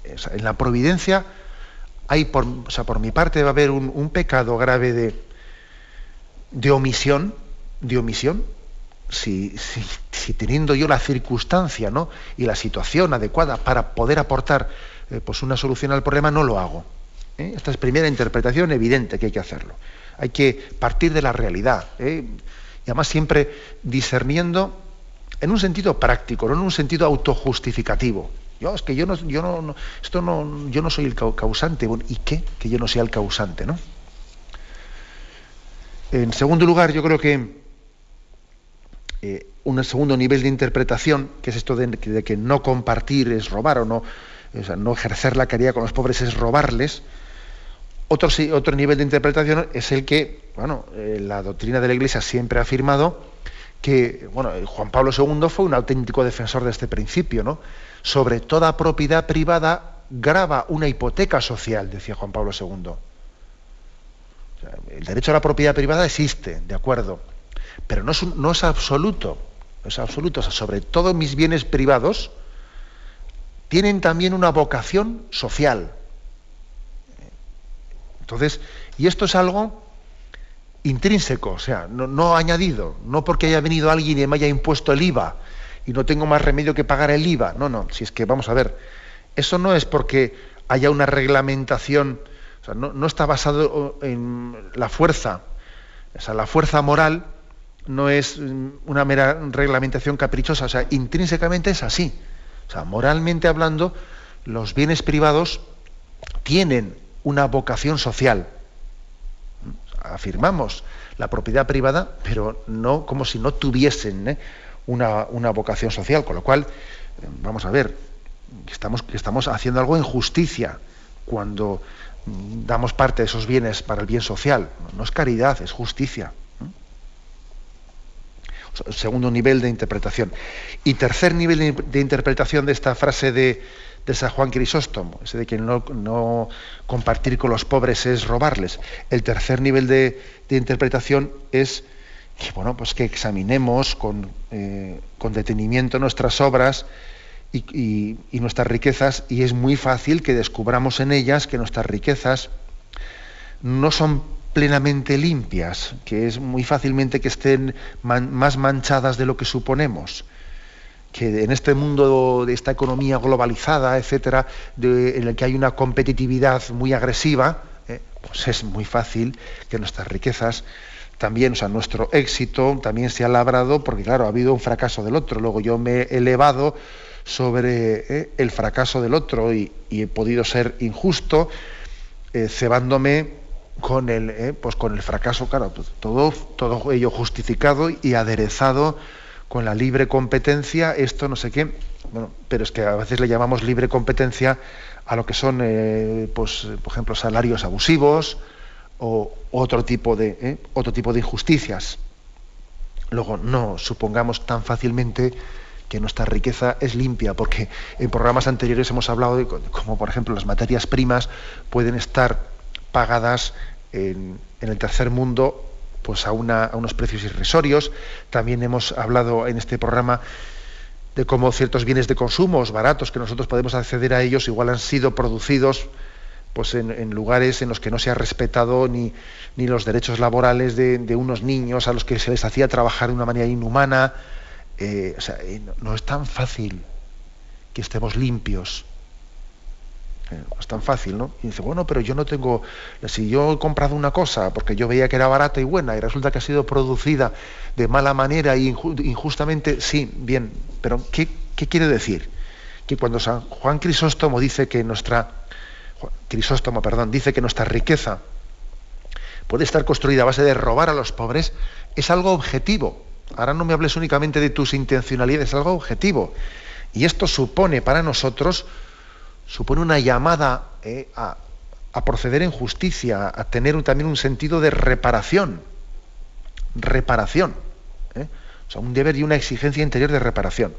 en la providencia hay, por, o sea, por mi parte va a haber un, un pecado grave de, de omisión, de omisión, si, teniendo yo la circunstancia ¿no? y la situación adecuada para poder aportar eh, pues una solución al problema, no lo hago. ¿eh? Esta es primera interpretación evidente que hay que hacerlo. Hay que partir de la realidad. ¿eh? Y además siempre discerniendo en un sentido práctico, no en un sentido autojustificativo. Yo, es que yo no, yo no, esto no, yo no soy el causante. ¿Y qué? Que yo no sea el causante, ¿no? En segundo lugar, yo creo que eh, un segundo nivel de interpretación, que es esto de, que no compartir es robar o no, no ejercer la caridad con los pobres es robarles. Otro, otro nivel de interpretación es el que, bueno, eh, la doctrina de la Iglesia siempre ha afirmado que, bueno, Juan Pablo II fue un auténtico defensor de este principio, ¿no? Sobre toda propiedad privada graba una hipoteca social, decía Juan Pablo II. el derecho a la propiedad privada existe, de acuerdo, pero no es, no es absoluto, no es absoluto. sobre todo mis bienes privados tienen también una vocación social. Entonces, y esto es algo intrínseco, o sea, no, añadido, no porque haya venido alguien y me haya impuesto el IVA y no tengo más remedio que pagar el IVA. No, no, si es que vamos a ver, eso no es porque haya una reglamentación, o sea, no, está basado en la fuerza, o sea, la fuerza moral no es una mera reglamentación caprichosa, o sea, intrínsecamente es así. O sea, moralmente hablando, los bienes privados tienen una vocación social. Afirmamos la propiedad privada, pero no como si no tuviesen ¿eh? una, una, vocación social, con lo cual, eh, vamos a ver, estamos, estamos haciendo algo en justicia cuando damos parte de esos bienes para el bien social. No es caridad, es justicia. Segundo nivel de interpretación. Y tercer nivel de interpretación de esta frase de, de San Juan Crisóstomo, ese de que no, compartir con los pobres es robarles. El tercer nivel de, interpretación es que, bueno, pues que examinemos con, eh, con detenimiento nuestras obras y, nuestras riquezas y es muy fácil que descubramos en ellas que nuestras riquezas no son plenamente limpias, que es muy fácilmente que estén más manchadas de lo que suponemos que en este mundo de esta economía globalizada, etcétera, en el que hay una competitividad muy agresiva, eh, pues es muy fácil que nuestras riquezas también, o sea, nuestro éxito también se ha labrado, porque claro, ha habido un fracaso del otro. Luego yo me he elevado sobre eh, el fracaso del otro y, he podido ser injusto, eh, cebándome con el, pues con el fracaso, claro, todo, todo ello justificado y aderezado con la libre competencia, esto no sé qué, bueno, pero es que a veces le llamamos libre competencia a lo que son, eh, pues, por ejemplo, salarios abusivos o otro tipo de, eh, otro tipo de injusticias. Luego, no supongamos tan fácilmente que nuestra riqueza es limpia, porque en programas anteriores hemos hablado de cómo, por ejemplo, las materias primas pueden estar pagadas en, el tercer mundo pues a, unos precios irrisorios. También hemos hablado en este programa de cómo ciertos bienes de consumo baratos que nosotros podemos acceder a ellos igual han sido producidos pues en, lugares en los que no se ha respetado ni, ni los derechos laborales de, unos niños a los que se les hacía trabajar de una manera inhumana. Eh, o sea, eh, no es tan fácil que estemos limpios es tan fácil, ¿no? Y dice, bueno, pero yo no tengo, si yo he comprado una cosa porque yo veía que era barata y buena y resulta que ha sido producida de mala manera e injustamente, sí, bien, pero ¿qué, quiere decir? Que cuando San Juan Crisóstomo dice que nuestra, Crisóstomo, perdón, dice que nuestra riqueza puede estar construida a base de robar a los pobres, es algo objetivo. Ahora no me hables únicamente de tus intencionalidades, es algo objetivo. Y esto supone para nosotros supone una llamada eh, a, proceder en justicia, a tener también un sentido de reparación. Reparación. Eh. O sea, un deber y una exigencia interior de reparación.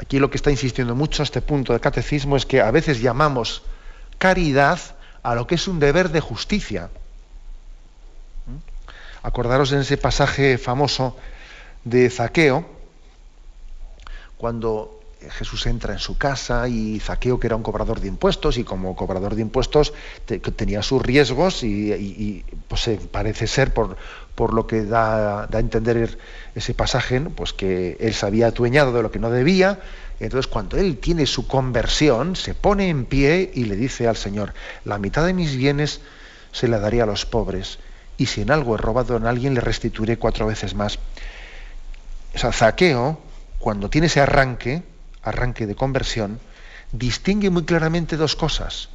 Aquí lo que está insistiendo mucho este punto del catecismo es que a veces llamamos caridad a lo que es un deber de justicia. ¿Mm? Acordaros en ese pasaje famoso de Zaqueo, cuando Jesús entra en su casa y Zaqueo, que era un cobrador de impuestos, y como cobrador de impuestos tenía sus riesgos y, pues parece ser, por, por lo que da, a entender ese pasaje, pues que él se había atueñado de lo que no debía. Entonces, cuando él tiene su conversión, se pone en pie y le dice al Señor, la mitad de mis bienes se la daría a los pobres, y si en algo he robado en alguien, le restituiré cuatro veces más. O sea, Zaqueo, cuando tiene ese arranque, arranque de conversión, distingue muy claramente dos cosas,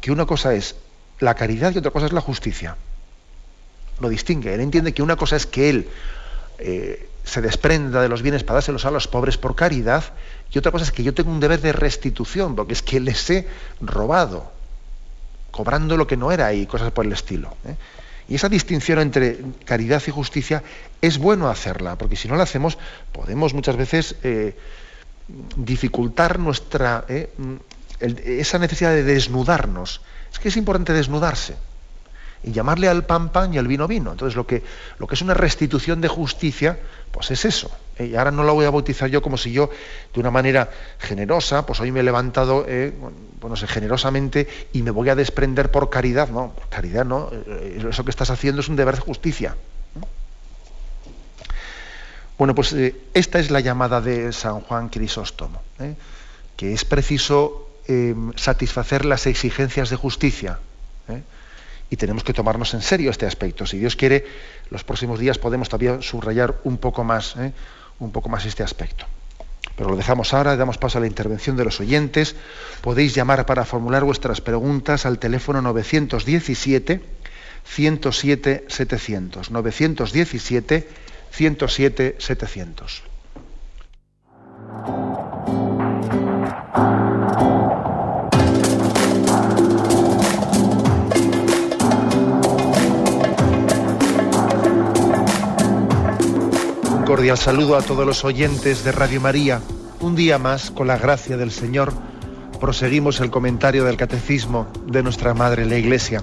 que una cosa es la caridad y otra cosa es la justicia. Lo distingue, él entiende que una cosa es que él eh, se desprenda de los bienes para dárselos a los pobres por caridad, y otra cosa es que yo tengo un deber de restitución, porque es que les he robado, cobrando lo que no era y cosas por el estilo. ¿eh? Y esa distinción entre caridad y justicia es bueno hacerla, porque si no la hacemos, podemos muchas veces eh, dificultar nuestra eh, esa necesidad de desnudarnos. Es que es importante desnudarse y llamarle al pan pan y al vino vino. Entonces lo que, lo que es una restitución de justicia, pues es eso. Eh, y ahora no lo voy a bautizar yo como si yo, de una manera generosa, pues hoy me he levantado, eh, bueno, generosamente y me voy a desprender por caridad. No, caridad no. Eso que estás haciendo es un deber de justicia. Bueno, pues eh, esta es la llamada de San Juan Crisóstomo, ¿eh? que es preciso em, satisfacer las exigencias de justicia. ¿eh? Y tenemos que tomarnos en serio este aspecto. Si Dios quiere, los próximos días podemos todavía subrayar un poco más, un poco más este aspecto. Pero lo dejamos ahora, damos paso a la intervención de los oyentes. Podéis llamar para formular vuestras preguntas al teléfono 917 107 700. 917 107 700. Un cordial saludo a todos los oyentes de Radio María. Un día más, con la gracia del Señor, proseguimos el comentario del Catecismo de nuestra Madre la Iglesia.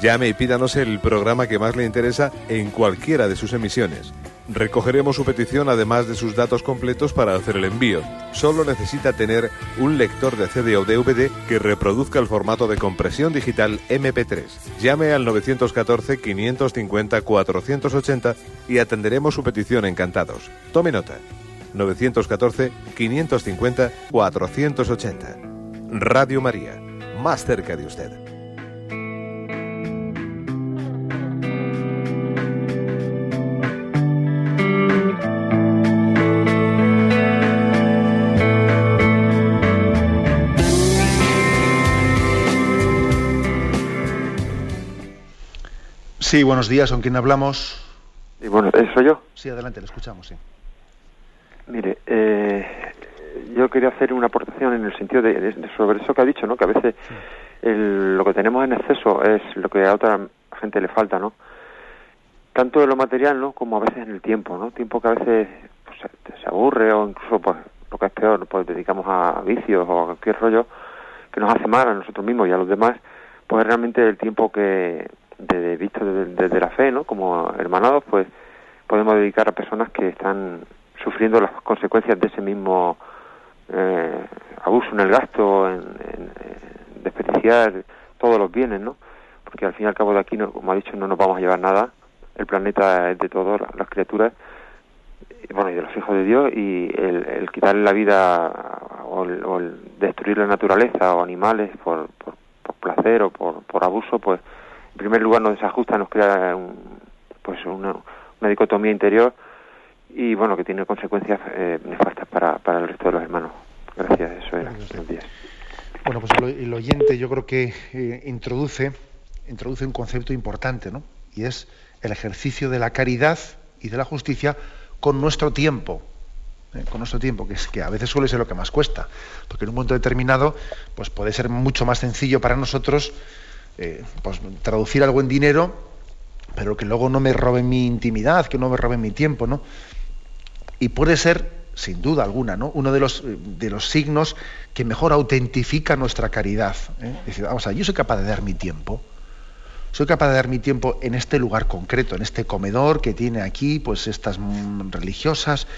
Llame y pídanos el programa que más le interesa en cualquiera de sus emisiones. Recogeremos su petición además de sus datos completos para hacer el envío. Solo necesita tener un lector de CD o DVD que reproduzca el formato de compresión digital MP3. Llame al 914-550-480 y atenderemos su petición encantados. Tome nota. 914-550-480. Radio María, más cerca de usted. Sí, buenos días, ¿con quién hablamos? Y bueno, ¿eso yo? Sí, adelante, le escuchamos, sí. Mire, eh, yo quería hacer una aportación en el sentido de, de- sobre eso que ha dicho, ¿no? Que a veces el- lo que tenemos en exceso es lo que a otra gente le falta, ¿no? Tanto en lo material, ¿no? Como a veces en el tiempo, ¿no? Tiempo que a veces pues, se, se aburre o incluso, pues, lo que es peor, pues dedicamos a vicios o a cualquier rollo que nos hace mal a nosotros mismos y a los demás, pues realmente el tiempo que, de, de- visto desde, desde la fe, ¿no? Como hermanados, pues podemos dedicar a personas que están sufriendo las consecuencias de ese mismo eh, abuso en el gasto, en, desperdiciar todos los bienes, ¿no? Porque al fin y al cabo de aquí, no, como ha dicho, no nos vamos a llevar nada. El planeta es de todas las criaturas, bueno, y de los hijos de Dios, y el, el quitarle la vida o el, o el destruir la naturaleza o animales por, por, placer o por abuso, pues en primer lugar nos desajusta, nos crea un, pues una, una dicotomía interior y bueno que tiene consecuencias eh, nefastas para, para el resto de los hermanos. Gracias, eso era. Buenos días. Bueno, pues el, el oyente yo creo que eh, introduce, introduce un concepto importante, ¿no? Y es el ejercicio de la caridad y de la justicia con nuestro tiempo. ¿eh? Con nuestro tiempo, que es que a veces suele ser lo que más cuesta. Porque en un momento determinado, pues puede ser mucho más sencillo para nosotros eh, pues, traducir algo en dinero, pero que luego no me robe mi intimidad, que no me robe mi tiempo, ¿no? y puede ser, sin duda alguna, ¿no? uno de los, eh, de los signos que mejor autentifica nuestra caridad. ¿eh? Decir, vamos a ver, yo soy capaz de dar mi tiempo. Soy capaz de dar mi tiempo en este lugar concreto, en este comedor que tiene aquí, pues estas mm, religiosas.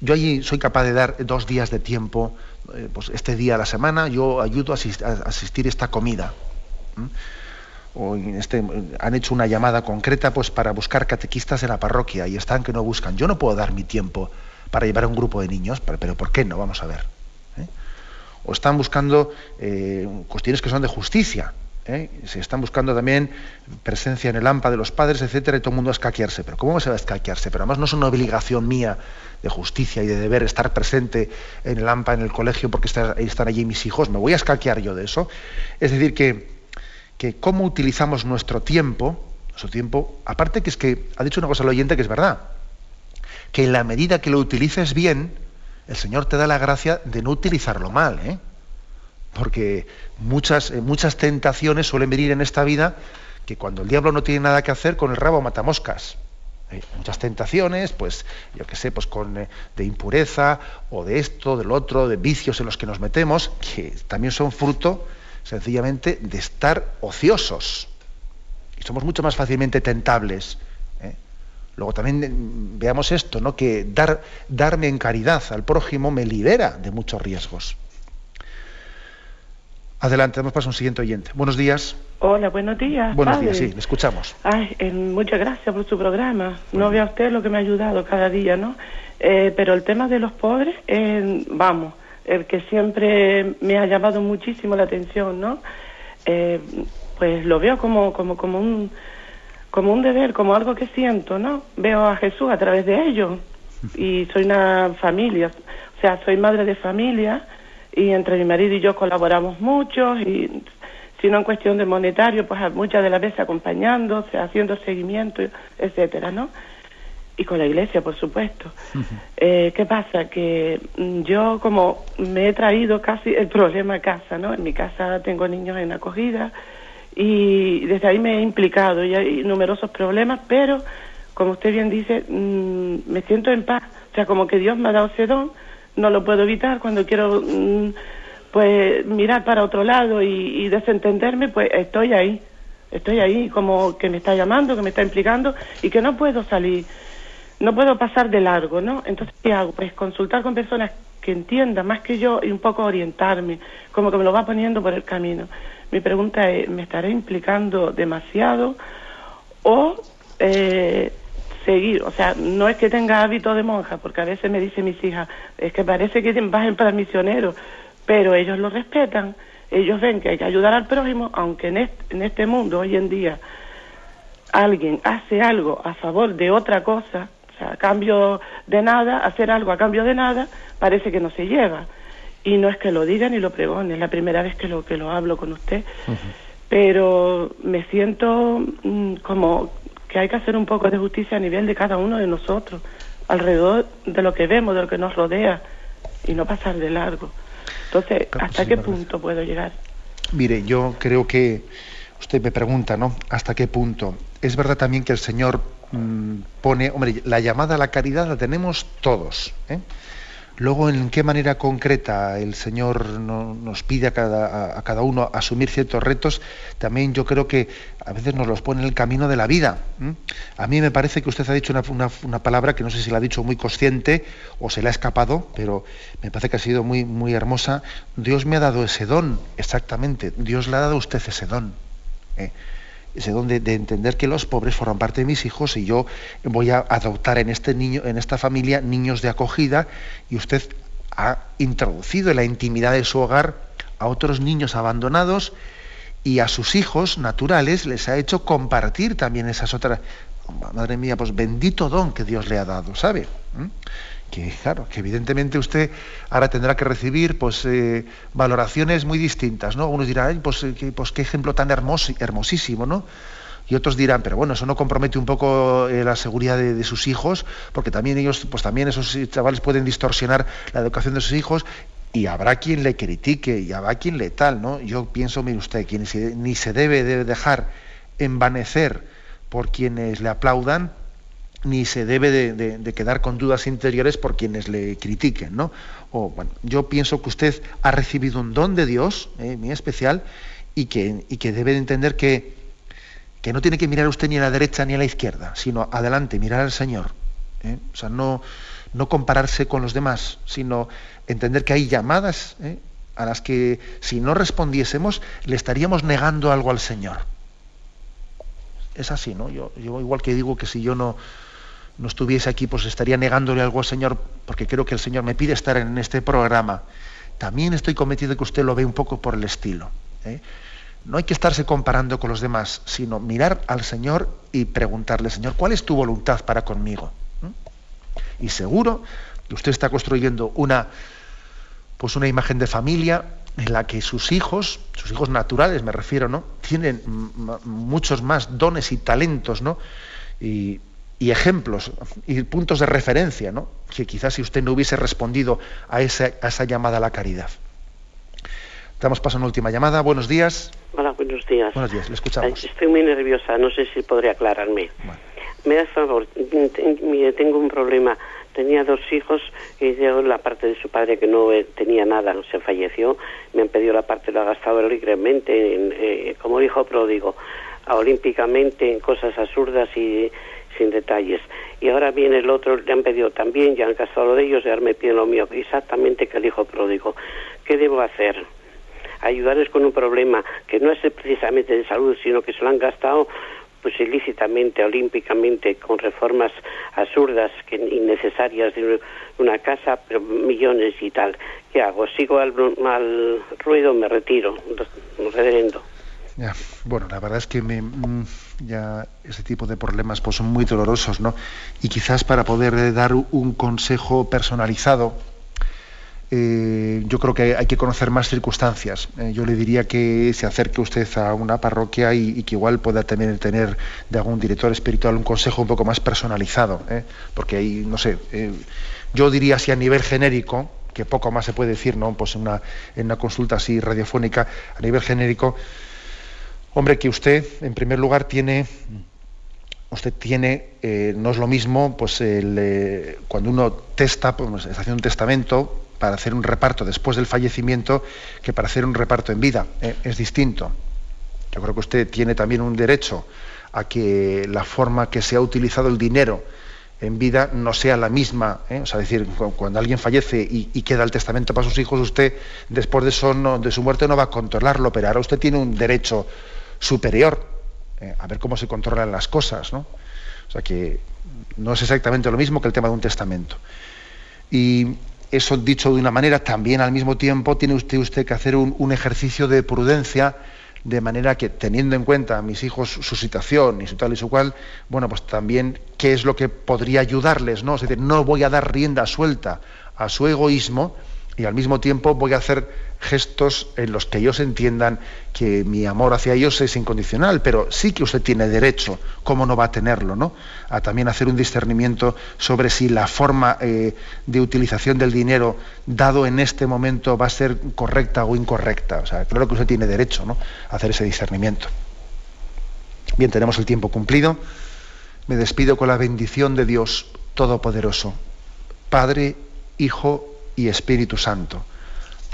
Yo allí soy capaz de dar dos días de tiempo, eh, pues este día a la semana, yo ayudo a, asis- a asistir a esta comida. O este, han hecho una llamada concreta pues para buscar catequistas en la parroquia y están que no buscan. Yo no puedo dar mi tiempo para llevar a un grupo de niños, pero, pero ¿por qué no? Vamos a ver. ¿eh? O están buscando eh, cuestiones que son de justicia. ¿eh? Se están buscando también presencia en el AMPA de los padres, etcétera, y todo el mundo a escaquearse. Pero ¿cómo se va a escaquearse? Pero además no es una obligación mía de justicia y de deber estar presente en el AMPA, en el colegio, porque están, están allí mis hijos. ¿Me voy a escaquear yo de eso? Es decir, que que cómo utilizamos nuestro tiempo, nuestro tiempo, aparte que es que ha dicho una cosa al oyente que es verdad, que en la medida que lo utilices bien, el Señor te da la gracia de no utilizarlo mal, ¿eh? porque muchas, eh, muchas tentaciones suelen venir en esta vida que cuando el diablo no tiene nada que hacer, con el rabo mata moscas. Hay muchas tentaciones, pues, yo qué sé, pues con eh, de impureza o de esto, del otro, de vicios en los que nos metemos, que también son fruto sencillamente de estar ociosos. Y somos mucho más fácilmente tentables. ¿eh? Luego también eh, veamos esto, ¿no? que dar, darme en caridad al prójimo me libera de muchos riesgos. Adelante, damos paso a un siguiente oyente. Buenos días. Hola, buenos días. Buenos padre. días, sí, le escuchamos. Ay, eh, muchas gracias por su programa. No vea usted lo que me ha ayudado cada día, ¿no? Eh, pero el tema de los pobres, vamos, el que siempre me ha llamado muchísimo la atención, ¿no? Eh, pues lo veo como, como, como un como un deber, como algo que siento, ¿no? Veo a Jesús a través de ellos y soy una familia, o sea, soy madre de familia y entre mi marido y yo colaboramos mucho y si no en cuestión de monetario, pues muchas de las veces acompañando, o sea, haciendo seguimiento, etcétera, ¿no? Y con la iglesia, por supuesto. eh, ¿Qué pasa? Que mm, yo como me he traído casi el problema a casa, ¿no? En mi casa tengo niños en acogida y desde ahí me he implicado y hay numerosos problemas, pero como usted bien dice, mm, me siento en paz. O sea, como que Dios me ha dado ese don, no lo puedo evitar cuando quiero mm, pues mirar para otro lado y, y desentenderme, pues estoy ahí. Estoy ahí como que me está llamando, que me está implicando y que no puedo salir, no puedo pasar de largo, ¿no? Entonces, ¿qué hago? Pues consultar con personas que entiendan más que yo y un poco orientarme, como que me lo va poniendo por el camino. Mi pregunta es, ¿me estaré implicando demasiado o eh, seguir? O sea, no es que tenga hábito de monja, porque a veces me dicen mis hijas, es que parece que vas en plan misionero, pero ellos lo respetan, ellos ven que hay que ayudar al prójimo, aunque en este, en este mundo hoy en día alguien hace algo a favor de otra cosa, o sea, a cambio de nada, hacer algo a cambio de nada, parece que no se lleva. Y no es que lo diga ni lo pregone, es la primera vez que lo, que lo hablo con usted, pero me siento mm, como que hay que hacer un poco de justicia a nivel de cada uno de nosotros, alrededor de lo que vemos, de lo que nos rodea, y no pasar de largo. Entonces, ¿hasta qué punto puedo llegar? Mire, yo creo que usted me pregunta, ¿no? ¿Hasta qué punto? Es verdad también que el Señor mm, pone, hombre, la llamada a la caridad la tenemos todos. ¿eh? Luego, ¿en qué manera concreta el Señor no- nos pide a cada, uno asumir ciertos retos? También yo creo que a veces nos los pone en el camino de la vida. A mí me parece que usted ha dicho una palabra que no sé si la ha dicho muy consciente o se le ha escapado, pero me parece que ha sido muy, muy hermosa. Dios me ha dado ese don, exactamente. Dios le ha dado a usted ese don. ¿eh? Ese de entender que los pobres forman parte de mis hijos y yo voy a adoptar en este niño, en esta familia, niños de acogida, y usted ha introducido en la intimidad de su hogar a otros niños abandonados y a sus hijos naturales les ha hecho compartir también esas otras. Madre mía, pues bendito don que Dios le ha dado, ¿sabe? ¿Mm? Que claro, que evidentemente usted ahora tendrá que recibir pues eh, valoraciones muy distintas, ¿no? Unos dirán, "Ay, pues, eh, qué, pues qué ejemplo tan hermoso, hermosísimo, ¿no? Y otros dirán, pero bueno, eso no compromete un poco eh, la seguridad de, sus hijos, porque también ellos, pues también esos chavales pueden distorsionar la educación de sus hijos y habrá quien le critique y habrá quien le tal, ¿no? Yo pienso, mire usted, se- ni se debe de dejar envanecer por quienes le aplaudan, ni se debe de, quedar con dudas interiores por quienes le critiquen, ¿no? O, bueno, yo pienso que usted ha recibido un don de Dios, eh, muy especial, y que, y que debe de entender que, que no tiene que mirar usted ni a la derecha ni a la izquierda, sino adelante, mirar al Señor. ¿eh? O sea, no, no compararse con los demás, sino entender que hay llamadas ¿eh? a las que si no respondiésemos le estaríamos negando algo al Señor. Es así, ¿no? Yo igual que digo que si yo no, no estuviese aquí, pues estaría negándole algo al Señor, porque creo que el Señor me pide estar en este programa. También estoy de que usted lo ve un poco por el estilo. ¿eh? No hay que estarse comparando con los demás, sino mirar al Señor y preguntarle, Señor, ¿cuál es tu voluntad para conmigo? Y seguro que usted está construyendo una, pues una imagen de familia en la que sus hijos, sus hijos naturales me refiero, ¿no? Tienen muchos más dones y talentos, ¿no? Y, y ejemplos y puntos de referencia, ¿no? Que quizás si usted no hubiese respondido a esa, a esa llamada a la caridad. Damos paso a una última llamada. Buenos días. Hola, buenos días. Buenos días, le escuchamos. Estoy muy nerviosa, no sé si podría aclararme. Bueno. me das favor, tengo un problema. Tenía dos hijos y yo la parte de su padre que no eh, tenía nada, se falleció, me han pedido la parte, lo ha gastado alegremente en, eh, como hijo pródigo, olímpicamente en cosas absurdas y sin detalles. Y ahora viene el otro, le han pedido también, ya han gastado de ellos y ahora me piden lo mío, exactamente que el hijo pródigo. ¿Qué debo hacer? Ayudarles con un problema que no es precisamente de salud, sino que se lo han gastado pues ilícitamente, olímpicamente, con reformas absurdas, que innecesarias de una casa, millones y tal. ¿Qué hago? ¿Sigo al, al ruido me retiro? Reverendo. Ya, bueno, la verdad es que me, mm, ya ese tipo de problemas pues, son muy dolorosos, ¿no? Y quizás para poder dar un consejo personalizado, eh, yo creo que hay que conocer más circunstancias. Eh, yo le diría que se acerque usted a una parroquia y, que igual pueda también tener de algún director espiritual un consejo un poco más personalizado, ¿eh? porque ahí, no sé, yo diría así a nivel genérico, que poco más se puede decir, ¿no? Pues en una, en una consulta así radiofónica, a nivel genérico, hombre, que usted, en primer lugar, tiene usted tiene, no es lo mismo, pues cuando uno testa, pues, está haciendo un testamento, para hacer un reparto después del fallecimiento que para hacer un reparto en vida. ¿eh? Es distinto. Yo creo que usted tiene también un derecho a que la forma que se ha utilizado el dinero en vida no sea la misma. ¿eh? O sea, decir, cuando alguien fallece y, queda el testamento para sus hijos, usted después de, eso de su muerte no va a controlarlo, pero ahora usted tiene un derecho superior ¿eh? a ver cómo se controlan las cosas. ¿no? O sea que no es exactamente lo mismo que el tema de un testamento. Y eso dicho de una manera, también al mismo tiempo tiene usted, usted que hacer un, ejercicio de prudencia, de manera que teniendo en cuenta a mis hijos su situación y su tal y su cual, bueno, pues también qué es lo que podría ayudarles, ¿no? Es decir, no voy a dar rienda suelta a su egoísmo, y al mismo tiempo voy a hacer gestos en los que ellos entiendan que mi amor hacia ellos es incondicional, pero sí que usted tiene derecho, ¿cómo no va a tenerlo? ¿no? A también hacer un discernimiento sobre si la forma eh, de utilización del dinero dado en este momento va a ser correcta o incorrecta. O sea, claro que usted tiene derecho ¿no? a hacer ese discernimiento. Bien, tenemos el tiempo cumplido. Me despido con la bendición de Dios Todopoderoso, Padre, Hijo y Espíritu Santo.